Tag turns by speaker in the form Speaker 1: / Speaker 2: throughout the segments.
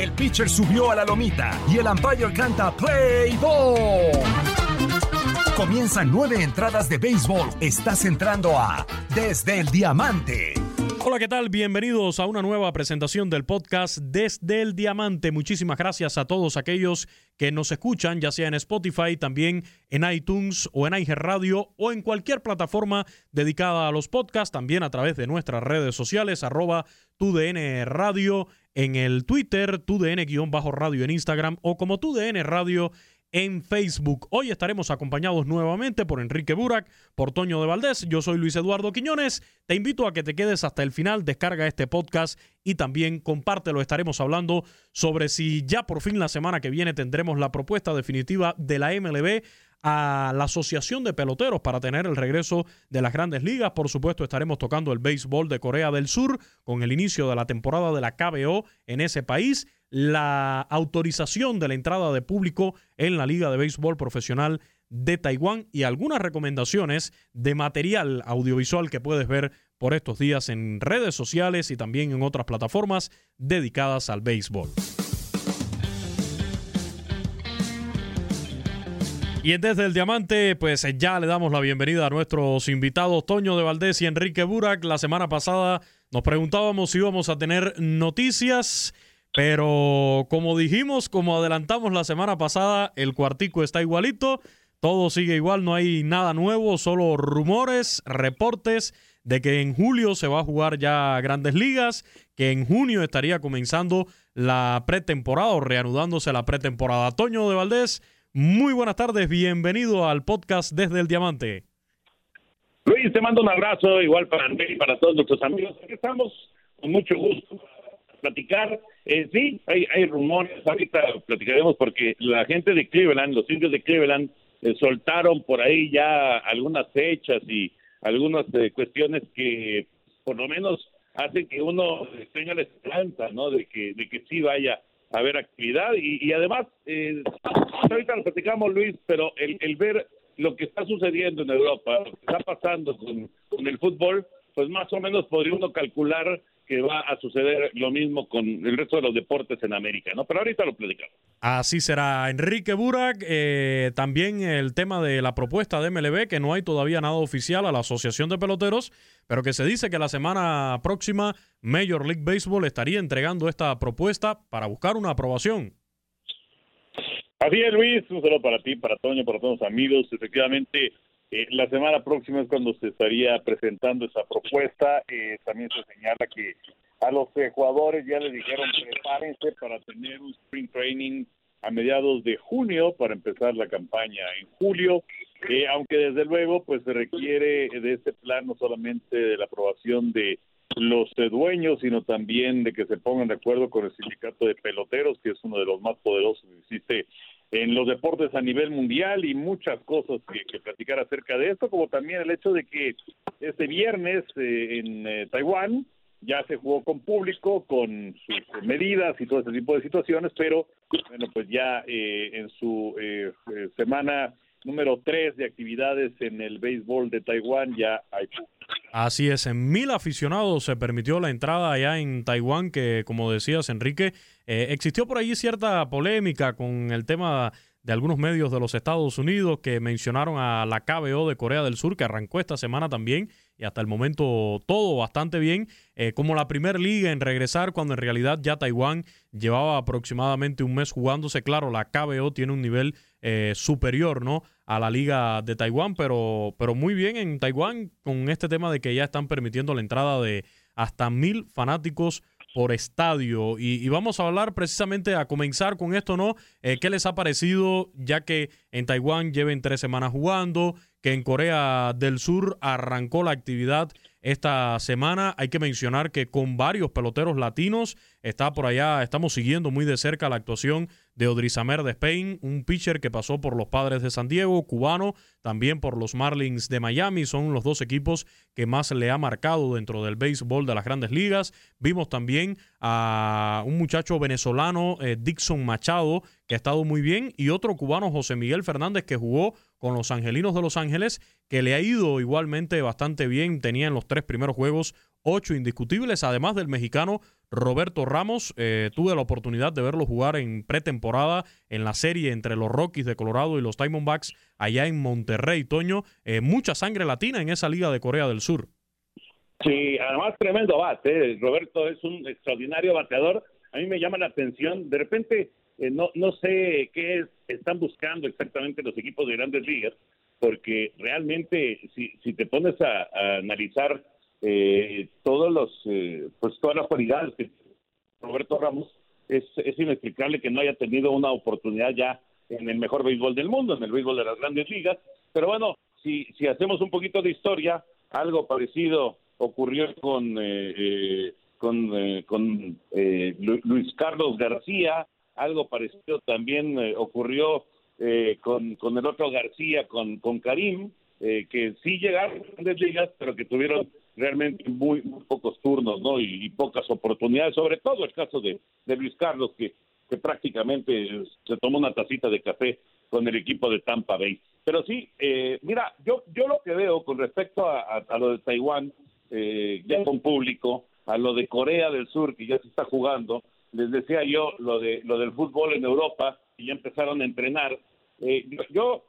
Speaker 1: El pitcher subió a la lomita y el umpire canta Play Ball. Comienzan nueve entradas de béisbol. Estás entrando a Desde el Diamante.
Speaker 2: Hola, ¿qué tal? Bienvenidos a una nueva presentación del podcast Desde el Diamante. Muchísimas gracias a todos aquellos que nos escuchan, ya sea en Spotify, también en iTunes o en iHeart Radio o en cualquier plataforma dedicada a los podcasts, también a través de nuestras redes sociales, arroba TUDN Radio en el Twitter, TUDN-radio en Instagram o como TUDN Radio en Facebook. Hoy estaremos acompañados nuevamente por Enrique Burak, por Toño de Valdés. Yo soy Luis Eduardo Quiñones. Te invito a que te quedes hasta el final, descarga este podcast y también compártelo. Estaremos hablando sobre si ya por fin la semana que viene tendremos la propuesta definitiva de la MLB a la Asociación de Peloteros para tener el regreso de las grandes ligas. Por supuesto, estaremos tocando el béisbol de Corea del Sur con el inicio de la temporada de la KBO en ese país la autorización de la entrada de público en la Liga de Béisbol Profesional de Taiwán y algunas recomendaciones de material audiovisual que puedes ver por estos días en redes sociales y también en otras plataformas dedicadas al béisbol. Y desde el Diamante, pues ya le damos la bienvenida a nuestros invitados Toño de Valdés y Enrique Burak. La semana pasada nos preguntábamos si íbamos a tener noticias. Pero como dijimos, como adelantamos la semana pasada, el cuartico está igualito, todo sigue igual, no hay nada nuevo, solo rumores, reportes de que en julio se va a jugar ya grandes ligas, que en junio estaría comenzando la pretemporada o reanudándose la pretemporada. Toño de Valdés, muy buenas tardes, bienvenido al podcast desde el Diamante.
Speaker 3: Luis, te mando un abrazo, igual para André y para todos nuestros amigos. Aquí estamos con mucho gusto platicar. Eh, sí, hay, hay rumores, ahorita platicaremos porque la gente de Cleveland, los indios de Cleveland, eh, soltaron por ahí ya algunas fechas y algunas eh, cuestiones que por lo menos hacen que uno tenga la esperanza, ¿no? De que, de que sí vaya a haber actividad y, y además, eh, ahorita lo platicamos Luis, pero el, el ver lo que está sucediendo en Europa, lo que está pasando con, con el fútbol, pues más o menos podría uno calcular que va a suceder lo mismo con el resto de los deportes en América, ¿no? Pero ahorita lo platicamos.
Speaker 2: Así será. Enrique Burak, eh, también el tema de la propuesta de MLB, que no hay todavía nada oficial a la Asociación de Peloteros, pero que se dice que la semana próxima Major League Baseball estaría entregando esta propuesta para buscar una aprobación.
Speaker 3: Así es, Luis, un saludo para ti, para Toño, para todos los amigos. Efectivamente, eh, la semana próxima es cuando se estaría presentando esa propuesta. Eh, también se señala que a los jugadores ya les dijeron prepárense para tener un spring training a mediados de junio para empezar la campaña en julio. eh, aunque desde luego pues se requiere de este plan no solamente de la aprobación de los dueños, sino también de que se pongan de acuerdo con el sindicato de peloteros, que es uno de los más poderosos que existe en los deportes a nivel mundial y muchas cosas que, platicar acerca de esto, como también el hecho de que este viernes eh, en eh, Taiwán ya se jugó con público, con sus medidas y todo ese tipo de situaciones, pero bueno, pues ya eh, en su semana número 3 de actividades en el béisbol de Taiwán ya hay
Speaker 2: Así es, en mil aficionados se permitió la entrada allá en Taiwán, que como decías, Enrique, eh, existió por allí cierta polémica con el tema de algunos medios de los Estados Unidos que mencionaron a la KBO de Corea del Sur, que arrancó esta semana también, y hasta el momento todo bastante bien, eh, como la primera liga en regresar, cuando en realidad ya Taiwán llevaba aproximadamente un mes jugándose. Claro, la KBO tiene un nivel eh, superior, ¿no? A la liga de Taiwán, pero, pero muy bien en Taiwán con este tema de que ya están permitiendo la entrada de hasta mil fanáticos por estadio. Y, vamos a hablar precisamente a comenzar con esto, ¿no? Eh, ¿Qué les ha parecido ya que en Taiwán lleven tres semanas jugando, que en Corea del Sur arrancó la actividad esta semana. Hay que mencionar que con varios peloteros latinos está por allá, estamos siguiendo muy de cerca la actuación de Odrizamer de Spain, un pitcher que pasó por los Padres de San Diego, cubano, también por los Marlins de Miami, son los dos equipos que más le ha marcado dentro del béisbol de las grandes ligas. Vimos también a un muchacho venezolano, eh, Dixon Machado, que ha estado muy bien, y otro cubano, José Miguel Fernández, que jugó con los Angelinos de Los Ángeles, que le ha ido igualmente bastante bien. Tenía en los tres primeros juegos ocho indiscutibles, además del mexicano Roberto Ramos. Eh, tuve la oportunidad de verlo jugar en pretemporada en la serie entre los Rockies de Colorado y los Diamondbacks allá en Monterrey, Toño. Eh, mucha sangre latina en esa liga de Corea del Sur.
Speaker 3: Sí, además tremendo bate. ¿eh? Roberto es un extraordinario bateador. A mí me llama la atención. De repente eh, no, no sé qué están buscando exactamente los equipos de grandes ligas, porque realmente si, si te pones a, analizar eh, todos los, eh, pues todas las cualidades que Roberto Ramos, es, es inexplicable que no haya tenido una oportunidad ya en el mejor béisbol del mundo, en el béisbol de las grandes ligas. Pero bueno, si, si hacemos un poquito de historia, algo parecido ocurrió con, con, con Luis Carlos García, algo parecido también eh, ocurrió eh, con, con el otro García, con, con Karim, eh, que sí llegaron a grandes ligas, pero que tuvieron realmente muy, pocos turnos ¿no? Y, pocas oportunidades, sobre todo el caso de, Luis Carlos, que, que prácticamente se tomó una tacita de café con el equipo de Tampa Bay. Pero sí, mira, yo, yo lo que veo con respecto a, lo de Taiwán, ya con público, a lo de Corea del Sur, que ya se está jugando, les decía yo lo de lo del fútbol en Europa y ya empezaron a entrenar. Eh, yo,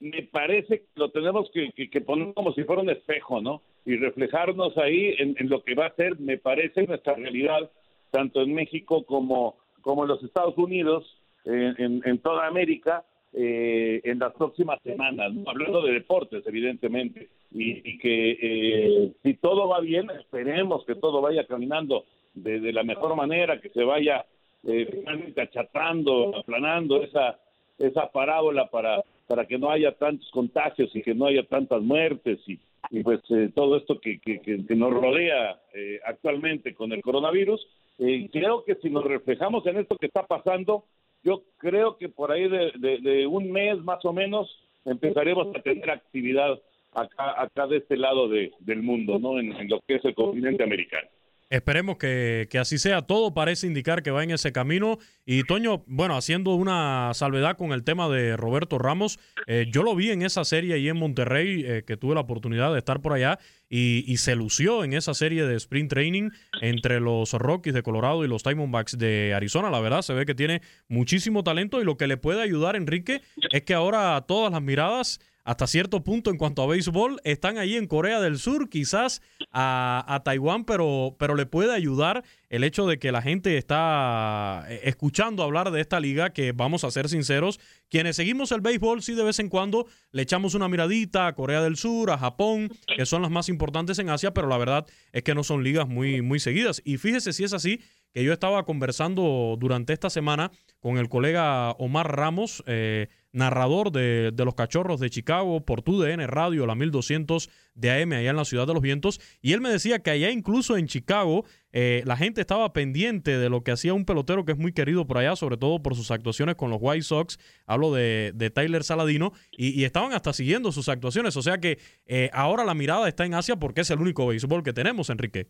Speaker 3: me parece que lo tenemos que, poner como si fuera un espejo, ¿no? Y reflejarnos ahí en, lo que va a ser, me parece, nuestra realidad, tanto en México como, como en los Estados Unidos, en, en toda América, eh, en las próximas semanas, hablando de deportes, evidentemente, y, que eh, si todo va bien, esperemos que todo vaya caminando de, la mejor manera, que se vaya eh, finalmente achatando, aplanando esa, esa parábola para, para que no haya tantos contagios y que no haya tantas muertes y, y pues eh, todo esto que, que, que, nos rodea eh, actualmente con el coronavirus. Eh, creo que si nos reflejamos en esto que está pasando, yo creo que por ahí de, de, un mes más o menos empezaremos a tener actividad acá, acá de este lado de, del mundo, ¿no? en lo que es el continente americano.
Speaker 2: Esperemos que, así sea. Todo parece indicar que va en ese camino. Y Toño, bueno, haciendo una salvedad con el tema de Roberto Ramos, eh, yo lo vi en esa serie ahí en Monterrey, eh, que tuve la oportunidad de estar por allá, y, se lució en esa serie de sprint training entre los Rockies de Colorado y los Diamondbacks de Arizona. La verdad, se ve que tiene muchísimo talento y lo que le puede ayudar, Enrique, es que ahora todas las miradas hasta cierto punto en cuanto a béisbol. Están ahí en Corea del Sur, quizás a, Taiwán, pero, pero le puede ayudar el hecho de que la gente está eh, escuchando hablar de esta liga, que vamos a ser sinceros, quienes seguimos el béisbol, sí de vez en cuando le echamos una miradita a Corea del Sur, a Japón, que son las más importantes en Asia, pero la verdad es que no son ligas muy, muy seguidas. Y fíjese si es así, que yo estaba conversando durante esta semana con el colega Omar Ramos, eh, narrador de, de, los Cachorros de Chicago por TUDN Radio, la 1200 de AM allá en la Ciudad de los Vientos, y él me decía que allá incluso en Chicago eh, la gente estaba pendiente de lo que hacía un pelotero que es muy querido por allá, sobre todo por sus actuaciones con los White Sox, hablo de, de Tyler Saladino, y, estaban hasta siguiendo sus actuaciones, o sea que eh, ahora la mirada está en Asia porque es el único béisbol que tenemos, Enrique.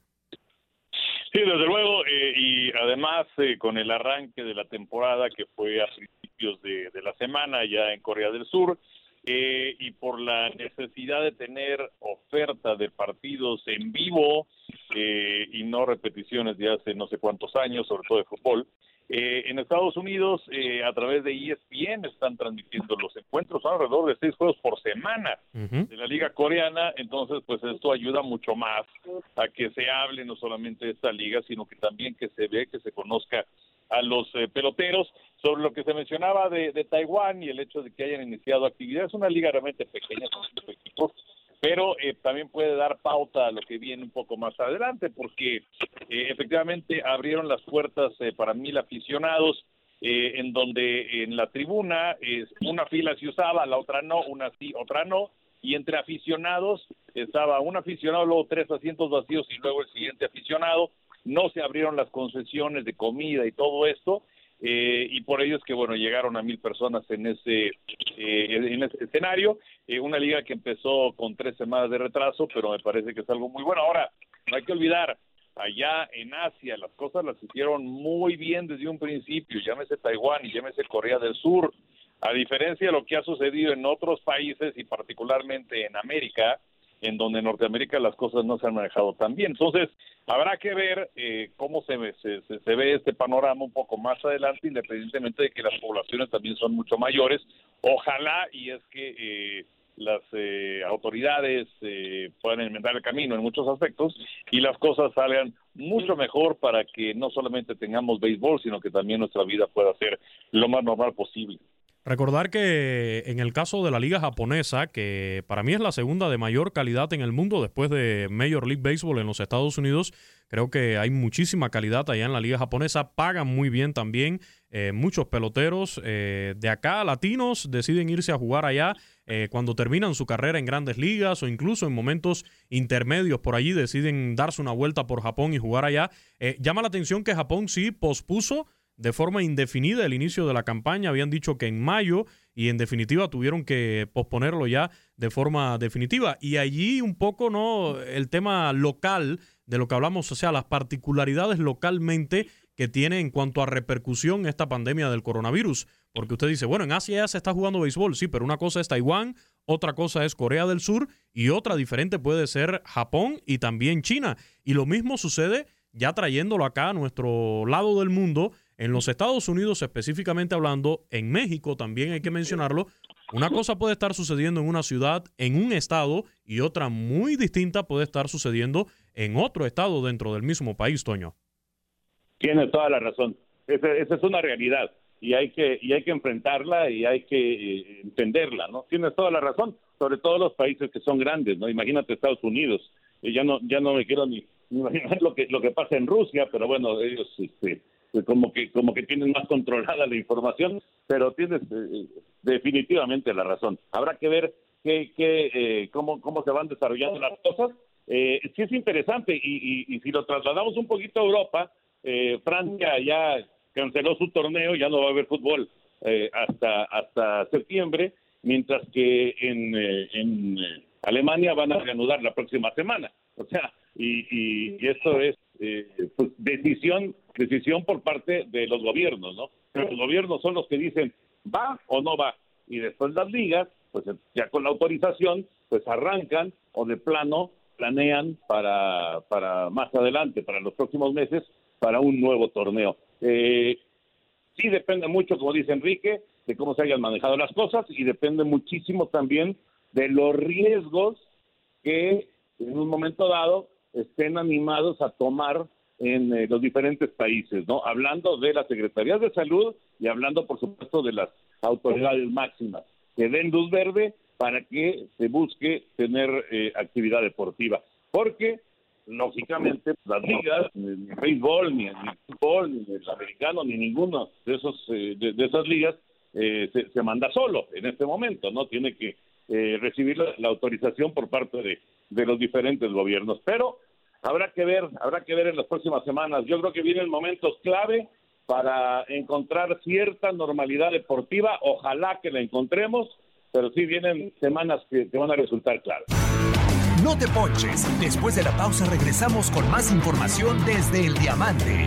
Speaker 3: Sí, desde luego, eh, y además eh, con el arranque de la temporada que fue a principios de, de la semana ya en Corea del Sur, eh, y por la necesidad de tener oferta de partidos en vivo eh, y no repeticiones de hace no sé cuántos años, sobre todo de fútbol, eh, en Estados Unidos, eh, a través de ESPN, están transmitiendo los encuentros, son alrededor de seis juegos por semana uh -huh. de la liga coreana, entonces pues esto ayuda mucho más a que se hable no solamente de esta liga, sino que también que se ve, que se conozca a los eh, peloteros sobre lo que se mencionaba de, de, Taiwán y el hecho de que hayan iniciado actividades. Es una liga realmente pequeña con cinco equipos, pero eh, también puede dar pauta a lo que viene un poco más adelante, porque eh, efectivamente abrieron las puertas eh, para mil aficionados, en donde en la tribuna una fila se usaba, la otra no, una sí, otra no, y entre aficionados estaba un aficionado, luego tres asientos vacíos y luego el siguiente aficionado. No se abrieron las concesiones de comida y todo esto, eh, y por ello es que bueno llegaron a mil personas en ese eh, en ese escenario. Eh, una liga que empezó con tres semanas de retraso pero me parece que es algo muy bueno. Ahora no hay que olvidar allá en Asia las cosas las hicieron muy bien desde un principio. Llámese Taiwán y llámese Corea del Sur. A diferencia de lo que ha sucedido en otros países y particularmente en América en donde en Norteamérica las cosas no se han manejado tan bien. Entonces, habrá que ver eh, cómo se, se, se, ve este panorama un poco más adelante, independientemente de que las poblaciones también son mucho mayores. Ojalá, y es que eh, las eh, autoridades eh, puedan enmendar el camino en muchos aspectos y las cosas salgan mucho mejor para que no solamente tengamos béisbol, sino que también nuestra vida pueda ser lo más normal posible.
Speaker 2: Recordar que en el caso de la liga japonesa, que para mí es la segunda de mayor calidad en el mundo después de Major League Baseball en los Estados Unidos, creo que hay muchísima calidad allá en la liga japonesa, pagan muy bien también, eh, muchos peloteros eh, de acá, latinos, deciden irse a jugar allá eh, cuando terminan su carrera en grandes ligas o incluso en momentos intermedios por allí deciden darse una vuelta por Japón y jugar allá. Eh, llama la atención que Japón sí pospuso de forma indefinida el inicio de la campaña. Habían dicho que en mayo y en definitiva tuvieron que posponerlo ya de forma definitiva. Y allí un poco no el tema local de lo que hablamos, o sea, las particularidades localmente que tiene en cuanto a repercusión esta pandemia del coronavirus. Porque usted dice, bueno, en Asia ya se está jugando béisbol, sí, pero una cosa es Taiwán, otra cosa es Corea del Sur y otra diferente puede ser Japón y también China. Y lo mismo sucede ya trayéndolo acá a nuestro lado del mundo en los Estados Unidos, específicamente hablando, en México también hay que mencionarlo, una cosa puede estar sucediendo en una ciudad, en un estado, y otra muy distinta puede estar sucediendo en otro estado dentro del mismo país, Toño.
Speaker 3: Tienes toda la razón. Esa, es una realidad y hay que y hay que enfrentarla y hay que eh, entenderla, ¿no? Tienes toda la razón, sobre todo los países que son grandes, ¿no? Imagínate Estados Unidos, eh, ya no ya no me quiero ni imaginar lo que lo que pasa en Rusia, pero bueno, ellos este como que como que tienen más controlada la información, pero tienes eh, definitivamente la razón. Habrá que ver qué, qué, eh, cómo, cómo se van desarrollando las cosas. Eh, sí es interesante y, y, si lo trasladamos un poquito a Europa, eh, Francia ya canceló su torneo, ya no va a haber fútbol eh, hasta hasta septiembre, mientras que en, eh, en Alemania van a reanudar la próxima semana. O sea, y, y, y esto es eh, pues decisión decisión por parte de los gobiernos, ¿no? Pero los gobiernos son los que dicen va o no va y después las ligas, pues ya con la autorización, pues arrancan o de plano planean para para más adelante, para los próximos meses, para un nuevo torneo. Eh, sí depende mucho, como dice Enrique, de cómo se hayan manejado las cosas y depende muchísimo también de los riesgos que en un momento dado estén animados a tomar en eh, los diferentes países, ¿no? Hablando de las secretarías de salud y hablando, por supuesto, de las autoridades máximas que den luz verde para que se busque tener eh, actividad deportiva. Porque
Speaker 4: lógicamente las ligas, ni el béisbol, ni el fútbol, ni el americano, ni ninguno de esos eh, de, esas ligas eh, se, manda solo en este momento, no tiene que eh, recibir la, autorización por parte de, de los diferentes gobiernos. Pero habrá que ver, habrá que ver en las próximas semanas. Yo creo que vienen momentos clave para encontrar cierta normalidad deportiva. Ojalá que la encontremos, pero sí vienen semanas que, van a resultar claras.
Speaker 1: No te ponches. Después de la pausa regresamos con más información desde el Diamante.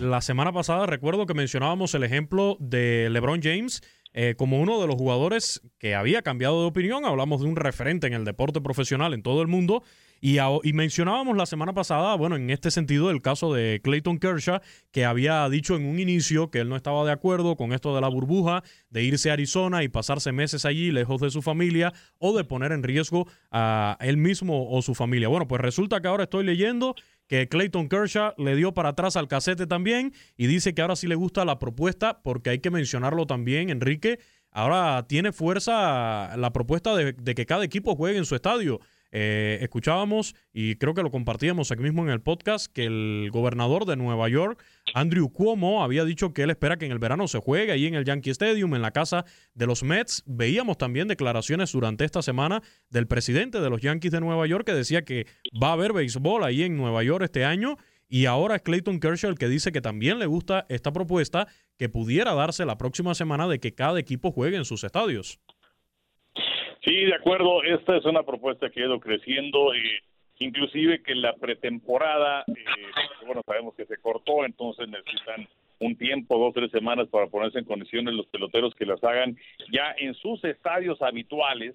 Speaker 2: La semana pasada recuerdo que mencionábamos el ejemplo de LeBron James eh, como uno de los jugadores que había cambiado de opinión. Hablamos de un referente en el deporte profesional en todo el mundo y, mencionábamos la semana pasada, bueno, en este sentido, el caso de Clayton Kershaw, que había dicho en un inicio que él no estaba de acuerdo con esto de la burbuja, de irse a Arizona y pasarse meses allí lejos de su familia o de poner en riesgo a él mismo o su familia. Bueno, pues resulta que ahora estoy leyendo que Clayton Kershaw le dio para atrás al casete también y dice que ahora sí le gusta la propuesta porque hay que mencionarlo también, Enrique. Ahora tiene fuerza la propuesta de que cada equipo juegue en su estadio. Eh, escuchábamos, y creo que lo compartíamos aquí mismo en el podcast, que el gobernador de Nueva York, Andrew Cuomo, había dicho que él espera que en el verano se juegue ahí en el Yankee Stadium, en la casa de los Mets. Veíamos también declaraciones durante esta semana del presidente de los Yankees de Nueva York que decía que va a haber béisbol ahí en Nueva York este año. Y ahora es Clayton Kershaw el que dice que también le gusta esta propuesta que pudiera darse la próxima semana de que cada equipo juegue en sus estadios.
Speaker 4: Sí, de acuerdo. Esta es una propuesta que ha ido creciendo. Eh, inclusive que la pretemporada, eh, bueno, sabemos que se cortó, entonces necesitan un tiempo, dos, tres semanas para ponerse en condiciones los peloteros que las hagan ya en sus estadios habituales,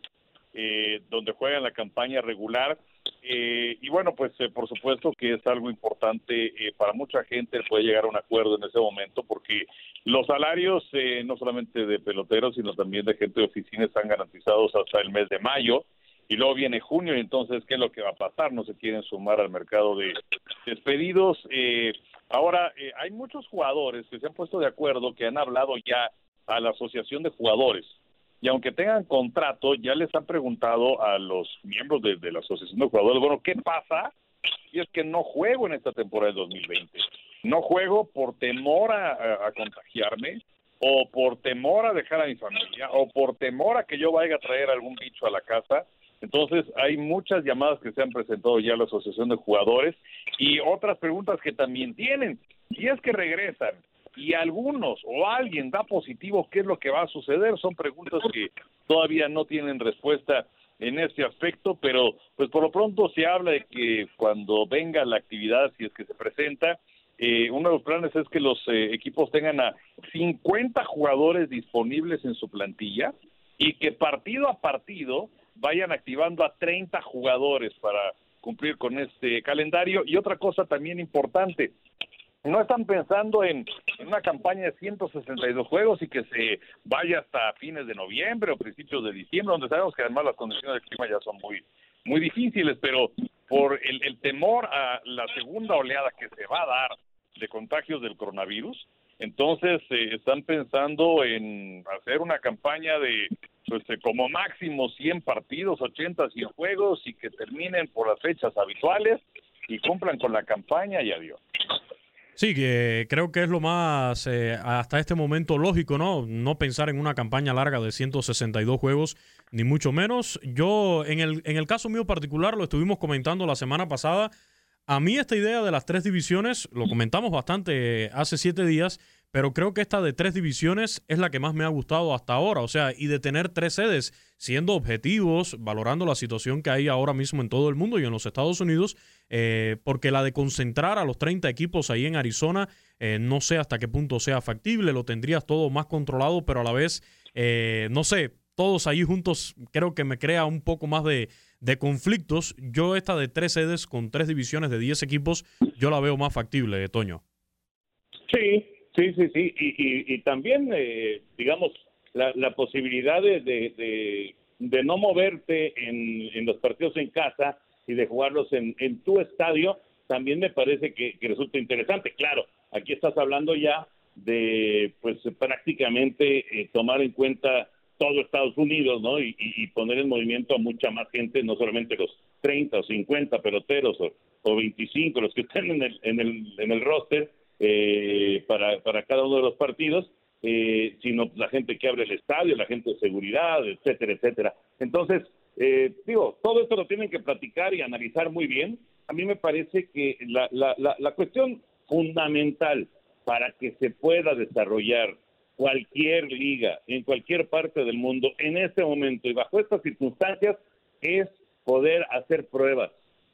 Speaker 4: eh, donde juegan la campaña regular. Eh, y bueno, pues eh, por supuesto que es algo importante eh, para mucha gente puede llegar a un acuerdo en ese momento porque los salarios no solamente de peloteros sino también de gente de oficina están garantizados hasta el mes de mayo y luego viene junio y entonces qué es lo que va a pasar no se quieren sumar al mercado de despedidos ahora hay muchos jugadores que se han puesto de acuerdo que han hablado ya a la asociación de jugadores y aunque tengan contrato, ya les han preguntado a los miembros de, la Asociación de Jugadores, bueno, ¿qué pasa si es que no juego en esta temporada de 2020? No juego por temor a, contagiarme, o por temor a dejar a mi familia, o por temor a que yo vaya a traer algún bicho a la casa. Entonces, hay muchas llamadas que se han presentado ya a la Asociación de Jugadores y otras preguntas que también tienen. Si es que regresan y algunos o alguien da positivo, ¿qué es lo que va a suceder? Son preguntas que todavía no tienen respuesta en este aspecto, pero pues por lo pronto se habla de que cuando venga la actividad, si es que se presenta, eh, uno de los planes es que los eh, equipos tengan a 50 jugadores disponibles en su plantilla y que partido a partido vayan activando a 30 jugadores para cumplir con este calendario. Y otra cosa también importante, no están pensando en, una campaña de 162 juegos y que se vaya hasta fines de noviembre o principios de diciembre, donde sabemos que además las condiciones del clima ya son muy muy difíciles, pero por el, temor a la segunda oleada que se va a dar de contagios del coronavirus, entonces eh, están pensando en hacer una campaña de pues, como máximo 100 partidos, 80, 100 juegos y que terminen por las fechas habituales y cumplan con la campaña y adiós.
Speaker 2: Sí, que creo que es lo más eh, hasta este momento lógico, ¿no? No pensar en una campaña larga de 162 juegos, ni mucho menos. Yo, en el, en el caso mío particular, lo estuvimos comentando la semana pasada. A mí esta idea de las tres divisiones, lo comentamos bastante hace siete días, pero creo que esta de tres divisiones es la que más me ha gustado hasta ahora, o sea, y de tener tres sedes, siendo objetivos, valorando la situación que hay ahora mismo en todo el mundo y en los Estados Unidos, eh, porque la de concentrar a los 30 equipos ahí en Arizona eh, no sé hasta qué punto sea factible, lo tendrías todo más controlado, pero a la vez, eh, no sé, todos ahí juntos creo que me crea un poco más de, de conflictos. Yo esta de tres sedes con tres divisiones de 10 equipos, yo la veo más factible, Toño.
Speaker 3: Sí, sí, sí, sí. Y, y, también, eh, digamos, la, la posibilidad de, de, no moverte en, los partidos en casa y de jugarlos en, en tu estadio, también me parece que, que, resulta interesante. Claro, aquí estás hablando ya de, pues, prácticamente eh, tomar en cuenta todo Estados Unidos, ¿no? Y, y, poner en movimiento a mucha más gente, no solamente los 30 o 50 peloteros o, o 25, los que estén en el, en el, en el roster, eh, para, para cada uno de los partidos, eh, sino la gente que abre el estadio, la gente de seguridad, etcétera, etcétera. Entonces, eh, digo, todo esto lo tienen que platicar y analizar muy bien. A mí me parece que la, la, la, la cuestión fundamental para que se pueda desarrollar cualquier liga en cualquier parte del mundo en este momento y bajo estas circunstancias es poder hacer pruebas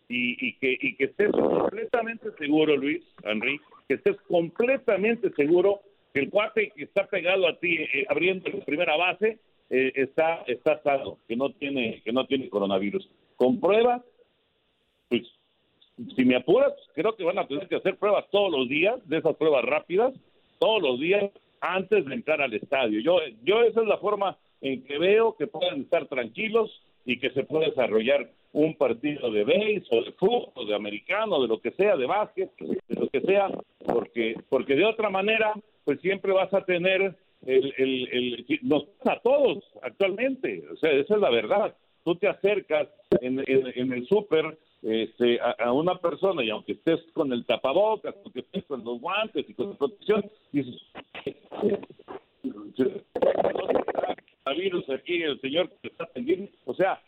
Speaker 3: y, y que y que estés completamente seguro, Luis, Henry, que estés completamente seguro que el cuate que está pegado a ti eh, abriendo la primera base eh, está está sano, que no tiene que no tiene coronavirus. Con pruebas, pues si me apuras, creo que van a tener que hacer pruebas todos los días, de esas pruebas rápidas, todos los días antes de entrar al estadio. Yo yo esa es la forma en que veo que puedan estar tranquilos y que se pueda desarrollar un partido de béis o de fútbol, de americano, de lo que sea, de básquet, de lo que sea, porque porque de otra manera, pues siempre vas a tener el, el, nos a todos actualmente, o sea, esa es la verdad. Tú te acercas en, en, el súper este, a, una persona y aunque estés con el tapabocas, aunque estés con los guantes y con la protección, dices, virus aquí, el señor que está atendiendo, o sea,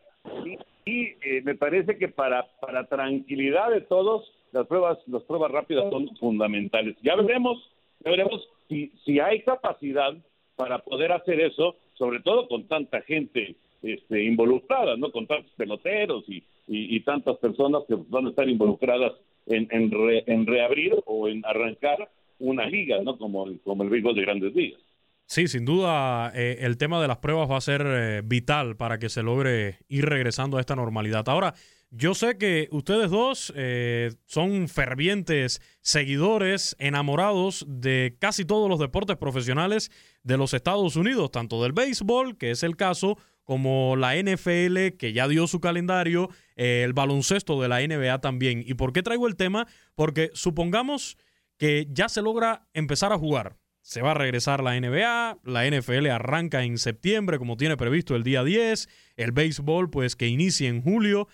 Speaker 3: y, eh, me parece que para, para tranquilidad de todos, las pruebas, las pruebas rápidas son fundamentales. Ya veremos, ya veremos si, si hay capacidad para poder hacer eso, sobre todo con tanta gente este, involucrada, ¿no? Con tantos peloteros y, y, tantas personas que van a estar involucradas en, en, reabrir o en arrancar una liga, ¿no? Como, como el béisbol de grandes ligas.
Speaker 2: Sí, sin duda eh, el tema de las pruebas va a ser eh, vital para que se logre ir regresando a esta normalidad. Ahora, yo sé que ustedes dos eh, son fervientes seguidores, enamorados de casi todos los deportes profesionales de los Estados Unidos, tanto del béisbol, que es el caso, como la NFL, que ya dio su calendario, el baloncesto de la NBA también. ¿Y por qué traigo el tema? Porque supongamos que ya se logra empezar a jugar se va a regresar la NBA, la NFL arranca en septiembre como tiene previsto el día 10, el béisbol pues que inicia en julio.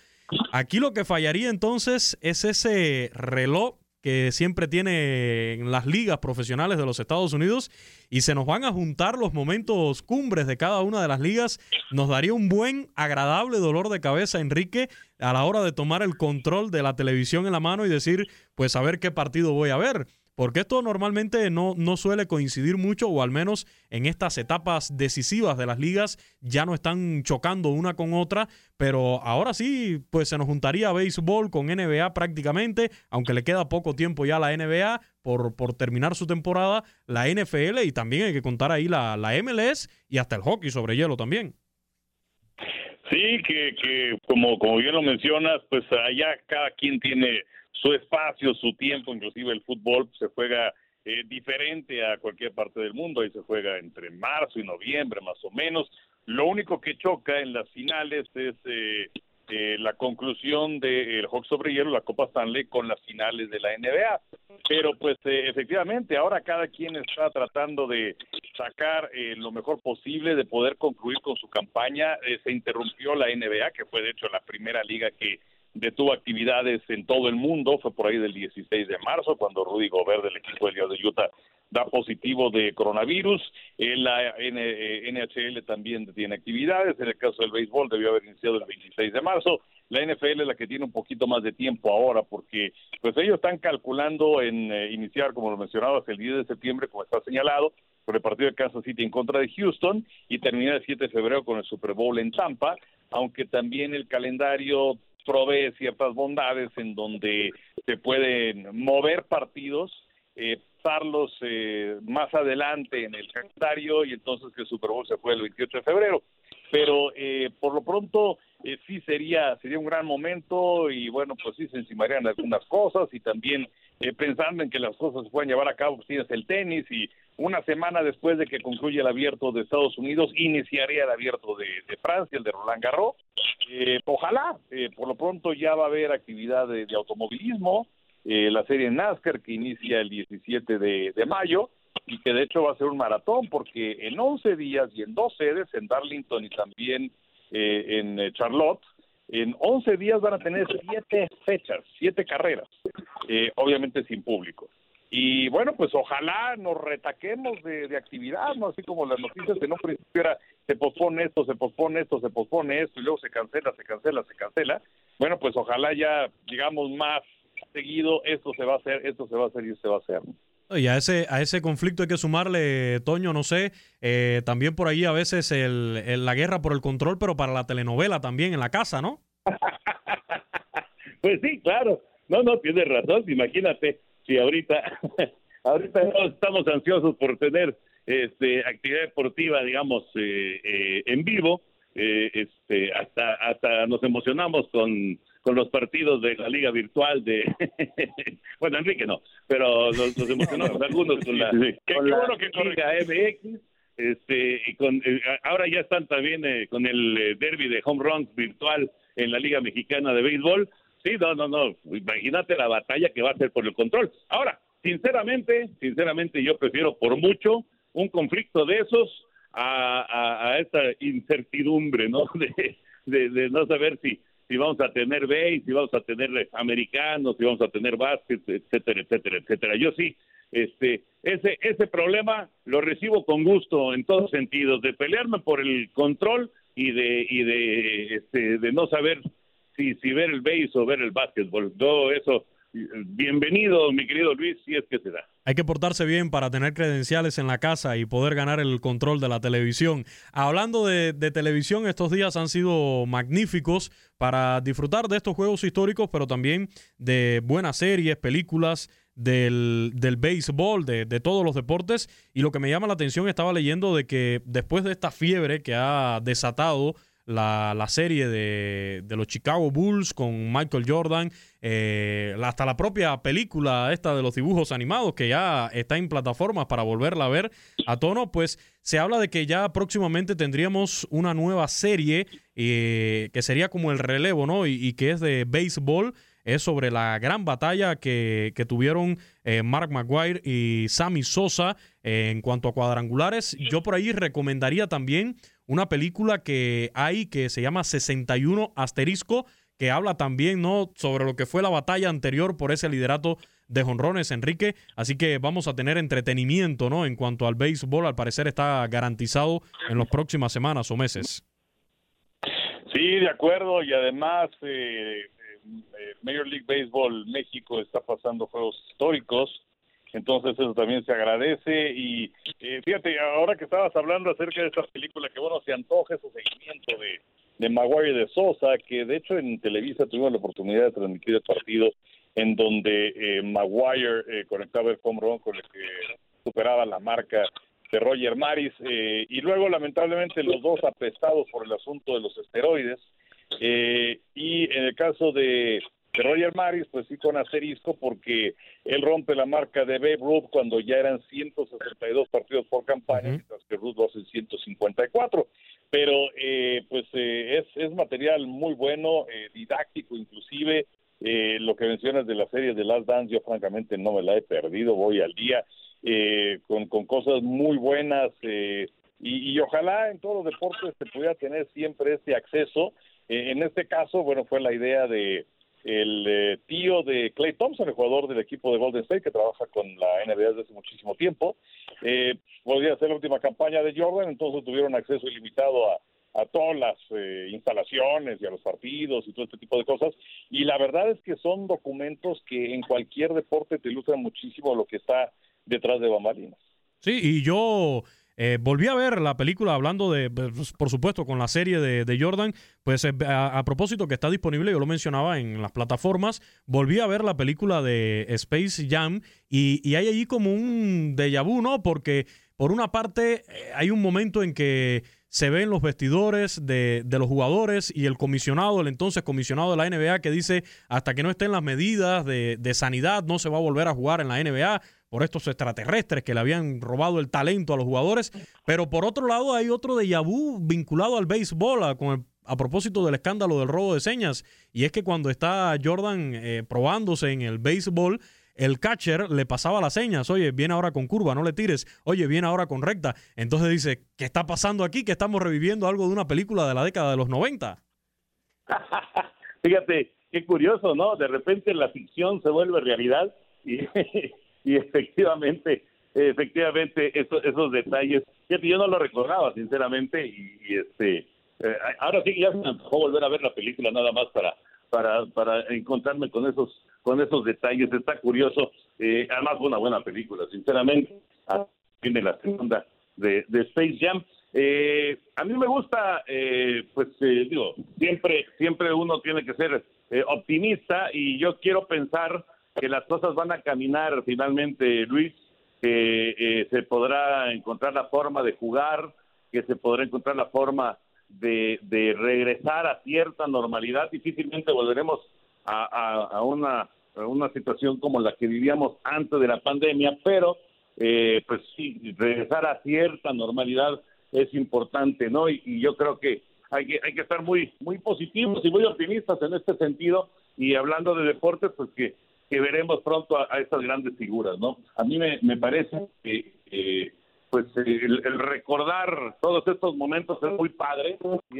Speaker 2: Aquí lo que fallaría entonces es ese reloj que siempre tiene las ligas profesionales de los Estados Unidos y se nos van a juntar los momentos cumbres de cada una de las ligas. Nos daría un buen, agradable dolor de cabeza, Enrique, a la hora de tomar el control de la televisión en la mano y decir, pues a ver qué partido voy a ver porque esto normalmente no, no suele coincidir mucho, o al menos en estas etapas decisivas de las ligas ya no están chocando una con otra, pero ahora sí, pues se nos juntaría béisbol con NBA prácticamente, aunque le queda poco tiempo ya a la NBA por, por terminar su temporada, la NFL y también hay que contar ahí la, la MLS y hasta el hockey sobre hielo también.
Speaker 3: Sí, que, que como, como bien lo mencionas, pues allá cada quien tiene su espacio, su tiempo, inclusive el fútbol se juega eh, diferente a cualquier parte del mundo, ahí se juega entre marzo y noviembre más o menos. Lo único que choca en las finales es eh, eh, la conclusión del hockey sobre hielo, la Copa Stanley, con las finales de la NBA. Pero pues efectivamente, ahora cada quien está tratando de sacar lo mejor posible, de poder concluir con su campaña. se interrumpió la NBA, que fue de hecho la primera liga que detuvo actividades en todo el mundo, fue por ahí del 16 de marzo, cuando Rudy Gobert del equipo de de Utah da positivo de coronavirus, la NHL también tiene actividades, en el caso del béisbol debió haber iniciado el 26 de marzo, la NFL es la que tiene un poquito más de tiempo ahora, porque pues ellos están calculando en eh, iniciar, como lo mencionabas, el 10 de septiembre, como está señalado, con el partido de Kansas City en contra de Houston y terminar el 7 de febrero con el Super Bowl en Tampa, aunque también el calendario provee ciertas bondades en donde se pueden mover partidos, eh,
Speaker 4: pasarlos más adelante en el calendario y entonces que el Super Bowl se fue el 28 de febrero. Pero por lo pronto sí sería sería un gran momento y bueno, pues sí se encimarían algunas cosas y también pensando en que las cosas se pueden llevar a cabo, pues tienes el tenis y una semana después de que concluya el abierto de Estados Unidos, iniciaría el abierto de, Francia, el de Roland Garros. Eh, ojalá, eh, por lo pronto ya va a haber actividad de, automovilismo, eh, la serie NASCAR que inicia el 17 de, de, mayo y que de hecho va a ser un maratón porque en 11 días y en dos sedes, en Darlington y también en Charlotte, en 11 días van a tener siete fechas, siete carreras, obviamente sin público. Y bueno, pues ojalá nos retaquemos de, actividad, ¿no? Así como las noticias de no principio era se pospone esto, se pospone esto, se pospone esto y luego se cancela, se cancela, se cancela. Bueno, pues ojalá ya digamos más seguido, esto se va a hacer, esto se va a hacer y esto se va a hacer.
Speaker 2: Y a ese, a ese conflicto hay que sumarle, Toño, no sé, eh, también por ahí a veces el, la guerra por el control, pero para la telenovela también en la casa, ¿no?
Speaker 4: pues sí, claro. No, no, tienes razón, imagínate Sí, ahorita, ahorita estamos ansiosos por tener este, actividad deportiva, digamos, eh, eh, en vivo. Eh, este, hasta, hasta nos emocionamos con, con los partidos de la liga virtual de bueno Enrique no pero nos, emocionamos algunos con la, con la liga MX. Este y con ahora ya están también con el derby de home runs virtual en la liga mexicana de béisbol No, no, no. Imagínate la batalla que va a ser por el control. Ahora, sinceramente, sinceramente yo prefiero por mucho un conflicto de esos a, a, esta incertidumbre, ¿no? De, de, no saber si, si vamos a tener base, si vamos a tener americanos, si vamos a tener básquet, etcétera, etcétera, etcétera. Yo sí, este, ese, ese problema lo recibo con gusto en todos sentidos, de pelearme por el control y de, y de, este, de no saber si, si ver el base o ver el básquetbol. Todo eso, bienvenido, mi querido Luis, si es que se da.
Speaker 2: Hay que portarse bien para tener credenciales en la casa y poder ganar el control de la televisión. Hablando de, de, televisión, estos días han sido magníficos para disfrutar de estos juegos históricos, pero también de buenas series, películas, del, del béisbol, de, de, todos los deportes. Y lo que me llama la atención, estaba leyendo de que después de esta fiebre que ha desatado la, la serie de, de, los Chicago Bulls con Michael Jordan, eh, hasta la propia película esta de los dibujos animados que ya está en plataformas para volverla a ver a tono, pues se habla de que ya próximamente tendríamos una nueva serie eh, que sería como el relevo, ¿no? Y, y, que es de béisbol. Es sobre la gran batalla que, que tuvieron eh, Mark McGuire y Sammy Sosa en cuanto a cuadrangulares. Yo por ahí recomendaría también una película que hay que se llama 61 asterisco, que habla también ¿no? sobre lo que fue la batalla anterior por ese liderato de jonrones, Enrique. Así que vamos a tener entretenimiento ¿no? en cuanto al béisbol. Al parecer está garantizado en las próximas semanas o meses.
Speaker 4: Sí, de acuerdo. Y además, eh, eh, Major League Baseball México está pasando juegos históricos entonces eso también se agradece y eh, fíjate, ahora que estabas hablando acerca de esta película, que bueno, se antoja ese seguimiento de, de Maguire de Sosa, que de hecho en Televisa tuvimos la oportunidad de transmitir el partido en donde eh, Maguire eh, conectaba el home con el que superaba la marca de Roger Maris eh, y luego lamentablemente los dos apestados por el asunto de los esteroides y en el caso de Roger Maris, pues sí con asterisco porque él rompe la marca de Babe Ruth cuando ya eran 162 partidos por campaña, mientras que Ruth lo hace 154. Pero eh, pues eh, es, es material muy bueno, eh, didáctico inclusive. lo que mencionas de la serie de Last Dance, yo francamente no me la he perdido, voy al día con, con cosas muy buenas y, y ojalá en todos los deportes se pudiera tener siempre este acceso. en este caso, bueno, fue la idea de el eh, tío de Clay Thompson, el jugador del equipo de Golden State, que trabaja con la NBA desde hace muchísimo tiempo. Eh, podría ser la última campaña de Jordan, entonces tuvieron acceso ilimitado a, todas las eh, instalaciones y a los partidos y todo este tipo de cosas. Y la verdad es que son documentos que en cualquier deporte te ilustran muchísimo lo que está detrás de bambalinas.
Speaker 2: Sí, y yo Eh, volví a ver la película hablando de, pues, por supuesto, con la serie de, Jordan, pues eh, a, propósito que está disponible, yo lo mencionaba en las plataformas, volví a ver la película de Space Jam y, hay allí como un déjà vu, ¿no? Porque por una parte hay un momento en que se ven los vestidores de, los jugadores y el comisionado, el entonces comisionado de la NBA, que dice hasta que no estén las medidas de, de, sanidad no se va a volver a jugar en la NBA por estos extraterrestres que le habían robado el talento a los jugadores. Pero por otro lado hay otro de Yabú vinculado al béisbol, a, propósito del escándalo del robo de señas. Y es que cuando está Jordan eh, probándose en el béisbol, el catcher le pasaba las señas, oye, viene ahora con curva, no le tires, oye, viene ahora con recta. Entonces dice, ¿qué está pasando aquí? Que estamos reviviendo algo de una película de la década de los 90.
Speaker 3: Fíjate, qué curioso, ¿no? De repente la ficción se vuelve realidad y, y efectivamente, efectivamente, esos, detalles, yo no lo recordaba, sinceramente, y, este, eh, ahora sí ya se me antojó volver a ver la película nada más para para, para encontrarme con esos con esos detalles. Está curioso. Eh, además, fue una buena película, sinceramente. Tiene la segunda de, de Space Jam. Eh, a mí me gusta, eh, pues eh, digo, siempre, siempre uno tiene que ser optimista y yo quiero pensar que las cosas van a caminar finalmente, Luis, que se podrá encontrar la forma de jugar, que se podrá encontrar la forma de, de regresar a cierta normalidad. Difícilmente volveremos a, una, una situación como la que vivíamos antes de la pandemia, pero eh, pues sí, regresar a cierta normalidad es importante, ¿no? Y, yo creo que hay que hay que estar muy muy positivos y muy optimistas en este sentido y hablando de deportes, pues que, que veremos pronto a, estas grandes figuras, ¿no? A mí me, parece que pues el, recordar todos estos momentos es muy padre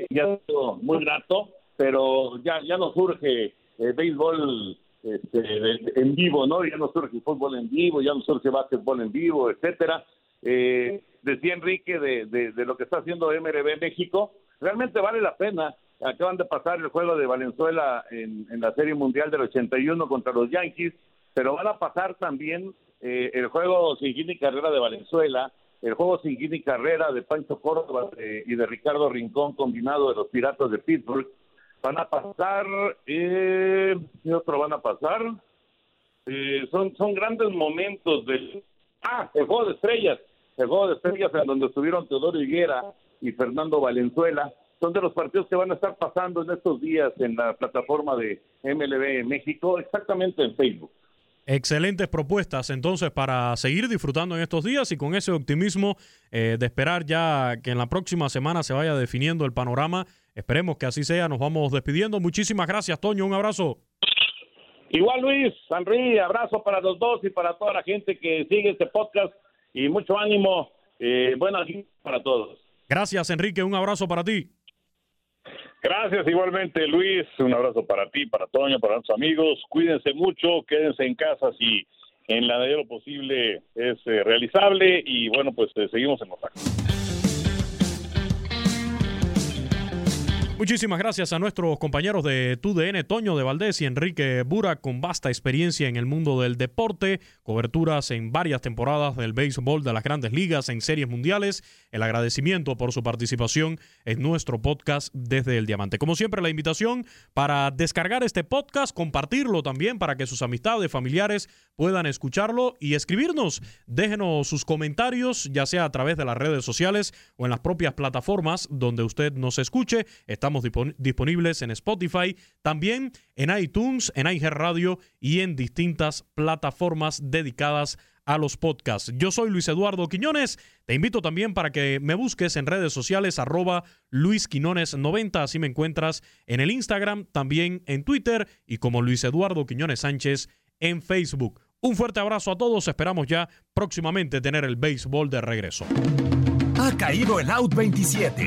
Speaker 3: y ha sido muy grato, pero ya ya nos surge eh, béisbol este, en vivo, ¿no? Ya no surge fútbol en vivo, ya no surge básquetbol en vivo, etcétera. Eh, decía Enrique de, de, lo que está haciendo MRB México, realmente vale la pena. Acaban de pasar el juego de Valenzuela en, la Serie Mundial del 81 contra los Yankees, pero van a pasar también eh, el juego sin y carrera de Valenzuela, el juego sin y carrera de Pancho Córdoba eh, y de Ricardo Rincón combinado de los Piratas de Pittsburgh, van a pasar, eh, ¿qué otro van a pasar? Eh, son, son grandes momentos del... Ah, el juego de estrellas, el juego de estrellas en donde estuvieron Teodoro Higuera y Fernando Valenzuela, son de los partidos que van a estar pasando en estos días en la plataforma de MLB México, exactamente en Facebook.
Speaker 2: Excelentes propuestas entonces para seguir disfrutando en estos días y con ese optimismo eh, de esperar ya que en la próxima semana se vaya definiendo el panorama Esperemos que así sea. Nos vamos despidiendo. Muchísimas gracias, Toño. Un abrazo.
Speaker 3: Igual, Luis, Henry, abrazo para los dos y para toda la gente que sigue este podcast. Y mucho ánimo. Eh, buenas para todos.
Speaker 2: Gracias, Enrique. Un abrazo para ti.
Speaker 3: Gracias igualmente, Luis. Un abrazo para ti, para Toño, para nuestros amigos. Cuídense mucho, quédense en casa si en la medida de lo posible es eh, realizable. Y bueno, pues eh, seguimos en contacto.
Speaker 2: Muchísimas gracias a nuestros compañeros de TUDN, Toño de Valdés y Enrique Bura, con vasta experiencia en el mundo del deporte, coberturas en varias temporadas del béisbol de las grandes ligas, en series mundiales. El agradecimiento por su participación en nuestro podcast desde el Diamante. Como siempre, la invitación para descargar este podcast, compartirlo también para que sus amistades, familiares puedan escucharlo y escribirnos. Déjenos sus comentarios, ya sea a través de las redes sociales o en las propias plataformas donde usted nos escuche. Estamos disponibles en Spotify, también en iTunes, en Radio y en distintas plataformas dedicadas a los podcasts. Yo soy Luis Eduardo Quiñones. Te invito también para que me busques en redes sociales arroba Luis 90. Así me encuentras en el Instagram, también en Twitter y como Luis Eduardo Quiñones Sánchez en Facebook. Un fuerte abrazo a todos. Esperamos ya próximamente tener el béisbol de regreso.
Speaker 1: Ha caído el Out 27.